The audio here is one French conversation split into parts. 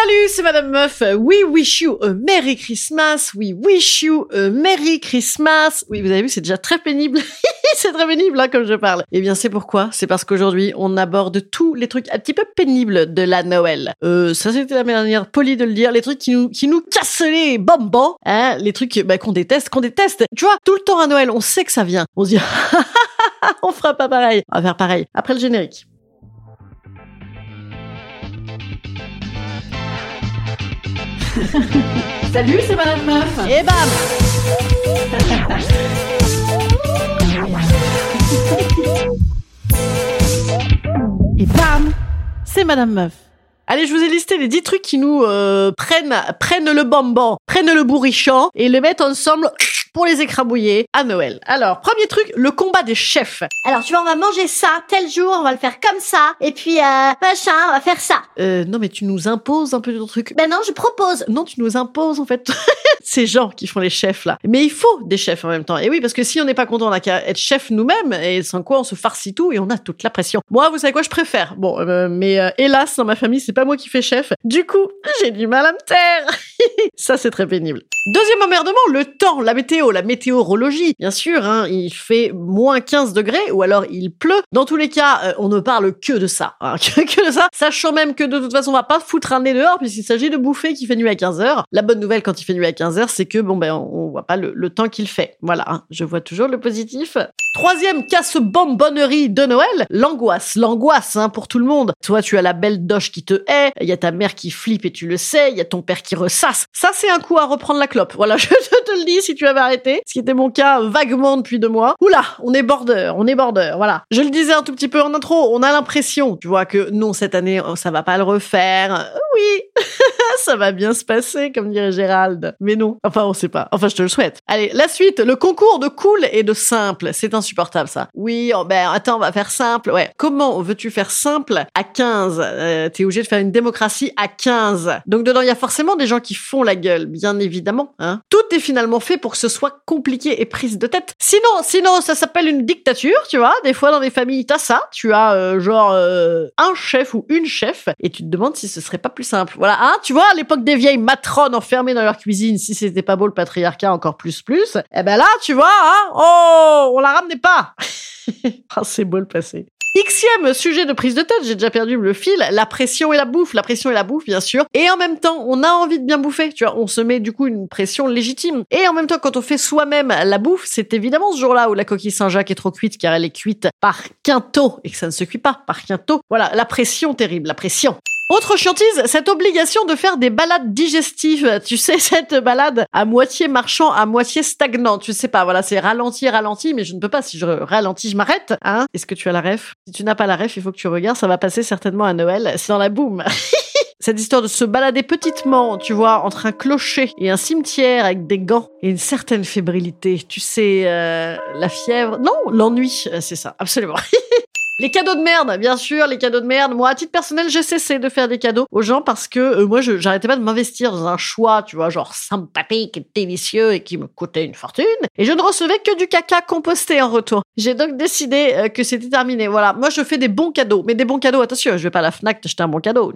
Salut, c'est Madame Meuf. We wish you a Merry Christmas. We wish you a Merry Christmas. Oui, vous avez vu, c'est déjà très pénible. c'est très pénible, hein, comme je parle. Eh bien, c'est pourquoi? C'est parce qu'aujourd'hui, on aborde tous les trucs un petit peu pénibles de la Noël. Euh, ça, c'était la manière polie de le dire. Les trucs qui nous, qui nous cassent les bonbons. Hein, les trucs, bah, qu'on déteste, qu'on déteste. Tu vois, tout le temps à Noël, on sait que ça vient. On se dit, on fera pas pareil. On va faire pareil. Après le générique. Salut, c'est Madame Meuf. Et bam Et bam C'est Madame Meuf. Allez, je vous ai listé les 10 trucs qui nous euh, prennent, prennent le bonbon, prennent le bourrichon et le mettent ensemble pour les écrabouiller à Noël. Alors, premier truc, le combat des chefs. Alors, tu vois, on va manger ça tel jour, on va le faire comme ça, et puis, euh, machin, on va faire ça. Euh, non, mais tu nous imposes un peu ton truc. Ben non, je propose. Non, tu nous imposes en fait ces gens qui font les chefs là. Mais il faut des chefs en même temps. Et oui, parce que si on n'est pas content, on n'a qu'à être chef nous-mêmes et sans quoi on se farcit tout et on a toute la pression. Moi, vous savez quoi, je préfère. Bon, euh, mais euh, hélas, dans ma famille, c'est pas moi qui fais chef. Du coup, j'ai du mal à me taire. Ça, c'est très pénible. Deuxième emmerdement, le temps, la météo, la météorologie. Bien sûr, hein, il fait moins 15 degrés ou alors il pleut. Dans tous les cas, euh, on ne parle que de ça. hein, que, de ça. Sachant même que de toute façon, on va pas foutre un nez dehors puisqu'il s'agit de bouffer qui fait nuit à 15 heures. La bonne nouvelle quand il fait nuit à 15 heures, c'est que bon ben on, on voit pas le, le temps qu'il fait. Voilà, hein, je vois toujours le positif. Troisième casse-bonbonnerie de Noël, l'angoisse. L'angoisse hein, pour tout le monde. Toi, tu as la belle doche qui te hait, il y a ta mère qui flippe et tu le sais, il y a ton père qui ressasse. Ça, c'est un coup à reprendre la clope. Voilà, je te le dis si tu avais arrêté, ce qui était mon cas vaguement depuis deux mois. Oula, on est border, on est border, voilà. Je le disais un tout petit peu en intro, on a l'impression, tu vois, que non, cette année, oh, ça va pas le refaire. Oui, ça va bien se passer, comme dirait Gérald. Mais non, enfin, on sait pas. Enfin, je te le souhaite. Allez, la suite, le concours de cool et de simple. C'est insupportable, ça. Oui, oh, ben, attends, on va faire simple. Ouais. Comment veux-tu faire simple à 15 euh, T'es obligé de faire une démocratie à 15. Donc, dedans, il y a forcément des gens qui font la gueule, bien évidemment. Hein. Tout est finalement fait pour que ce soit compliqué et prise de tête. Sinon, sinon, ça s'appelle une dictature, tu vois. Des fois, dans des familles, t'as ça. Tu as, euh, genre, euh, un chef ou une chef et tu te demandes si ce serait pas plus simple. Voilà, hein, tu vois, à l'époque des vieilles matrones enfermées dans leur cuisine, si c'était pas beau le patriarcat encore plus plus, eh ben là, tu vois, hein, oh, on la ramenait pas. Ah, c'est beau le passé. Xième sujet de prise de tête, j'ai déjà perdu le fil, la pression et la bouffe, la pression et la bouffe bien sûr. Et en même temps, on a envie de bien bouffer, tu vois, on se met du coup une pression légitime. Et en même temps, quand on fait soi-même la bouffe, c'est évidemment ce jour-là où la coquille Saint-Jacques est trop cuite car elle est cuite par quinto et que ça ne se cuit pas par quinto. Voilà, la pression terrible, la pression. Autre chiantise, cette obligation de faire des balades digestives. Tu sais, cette balade à moitié marchant, à moitié stagnant. Tu sais pas, voilà, c'est ralenti, ralenti, mais je ne peux pas. Si je ralentis, je m'arrête. Hein Est-ce que tu as la ref? Si tu n'as pas la ref, il faut que tu regardes. Ça va passer certainement à Noël. C'est dans la boum. Cette histoire de se balader petitement, tu vois, entre un clocher et un cimetière avec des gants et une certaine fébrilité. Tu sais, euh, la fièvre. Non, l'ennui, euh, c'est ça, absolument. Les cadeaux de merde, bien sûr, les cadeaux de merde. Moi, à titre personnel, j'ai cessé de faire des cadeaux aux gens parce que euh, moi, j'arrêtais pas de m'investir dans un choix, tu vois, genre sympathique délicieux et qui me coûtait une fortune. Et je ne recevais que du caca composté en retour. J'ai donc décidé euh, que c'était terminé. Voilà, moi, je fais des bons cadeaux, mais des bons cadeaux. Attention, je vais pas à la Fnac t'acheter un bon cadeau.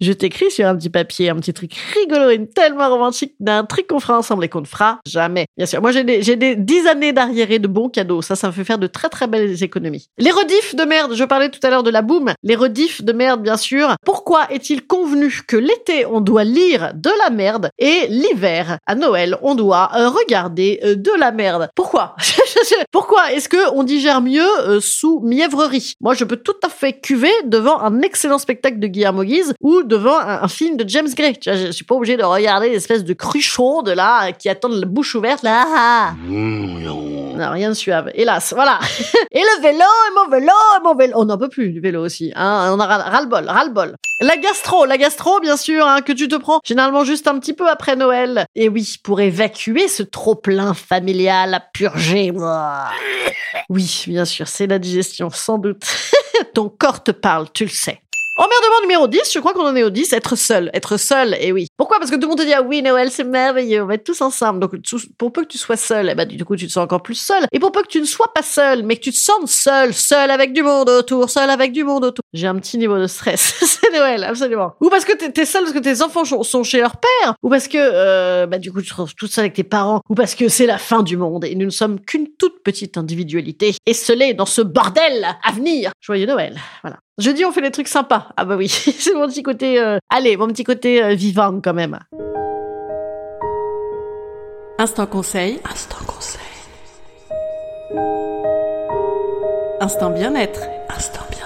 Je t'écris sur un petit papier, un petit truc rigolo et tellement romantique d'un truc qu'on fera ensemble et qu'on ne fera jamais. Bien sûr, moi, j'ai des j'ai des dix années d'arriérés de bons cadeaux. Ça, ça me fait faire de très très belles économies. Les rediffs de merde je parlais tout à l'heure de la boum, les rediffs de merde bien sûr. Pourquoi est-il convenu que l'été on doit lire de la merde et l'hiver à Noël on doit euh, regarder euh, de la merde? Pourquoi? Pourquoi est-ce que on digère mieux euh, sous mièvrerie? Moi je peux tout à fait cuver devant un excellent spectacle de Guillermo Guise ou devant un, un film de James Gray. Tu vois, je suis pas obligé de regarder l'espèce de cruchon de là qui attendent la bouche ouverte là. Ah, ah. Non, rien de suave. Hélas, voilà. et le vélo, et mon vélo, et mon vélo. On n'en peut plus du vélo aussi. Hein. On a ras- ras-le-bol, ras-le-bol. La gastro, la gastro, bien sûr, hein, que tu te prends généralement juste un petit peu après Noël. Et oui, pour évacuer ce trop-plein familial à purger. Oui, bien sûr, c'est la digestion, sans doute. Ton corps te parle, tu le sais. Emmerdement numéro 10, je crois qu'on en est au 10, être seul. Être seul, et oui. Pourquoi? Parce que tout le monde te dit, ah oui, Noël, c'est merveilleux, on va être tous ensemble. Donc, pour peu que tu sois seul, eh ben, du coup, tu te sens encore plus seul. Et pour peu que tu ne sois pas seul, mais que tu te sentes seul, seul avec du monde autour, seul avec du monde autour. J'ai un petit niveau de stress. c'est Noël, absolument. Ou parce que t'es, seul parce que tes enfants sont- sont chez leur père. Ou parce que, euh, bah, du coup, tu te retrouves toute seule avec tes parents. Ou parce que c'est la fin du monde et nous ne sommes qu'une toute petite individualité esselée dans ce bordel à venir. Joyeux Noël. Voilà. Jeudi, on fait des trucs sympas. Ah bah oui, c'est mon petit côté... euh, Allez, mon petit côté euh, vivant quand même. Instant conseil. Instant conseil. Instant bien-être. Instant bien-être.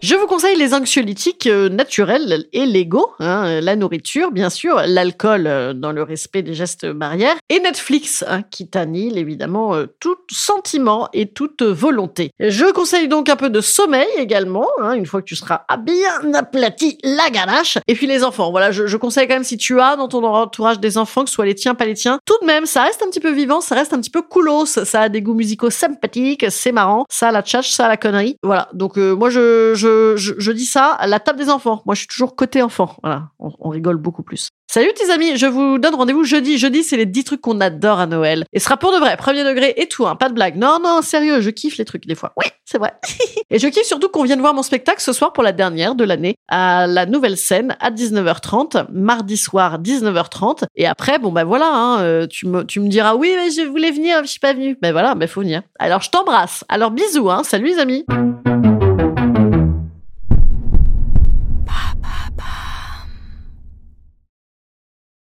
Je vous conseille les anxiolytiques euh, naturels et légaux, hein, la nourriture, bien sûr, l'alcool euh, dans le respect des gestes barrières, et Netflix, hein, qui t'annule évidemment euh, tout sentiment et toute volonté. Je conseille donc un peu de sommeil également, hein, une fois que tu seras bien aplati la ganache. Et puis les enfants, voilà, je, je conseille quand même si tu as dans ton entourage des enfants, que ce soit les tiens, pas les tiens, tout de même, ça reste un petit peu vivant, ça reste un petit peu coolos, ça a des goûts musicaux sympathiques, c'est marrant, ça a la tchatch, ça a la connerie. Voilà, donc euh, moi je, je, je, dis ça à la table des enfants. Moi je suis toujours côté enfant, voilà, on, on rigole beaucoup plus. Salut tes amis, je vous donne rendez-vous jeudi. Jeudi, c'est les 10 trucs qu'on adore à Noël. Et ce sera pour de vrai, premier degré et tout, hein, pas de blague. Non, non, sérieux, je kiffe les trucs des fois. Oui, c'est vrai. et je kiffe surtout qu'on vienne voir mon spectacle ce soir pour la dernière de l'année à la nouvelle scène à 19h30, mardi soir 19h30. Et après, bon ben voilà, hein, euh, tu, me, tu me diras oui, mais je voulais venir, je suis pas venue. Ben voilà, ben faut venir. Alors je t'embrasse. Alors bisous, hein, salut les amis.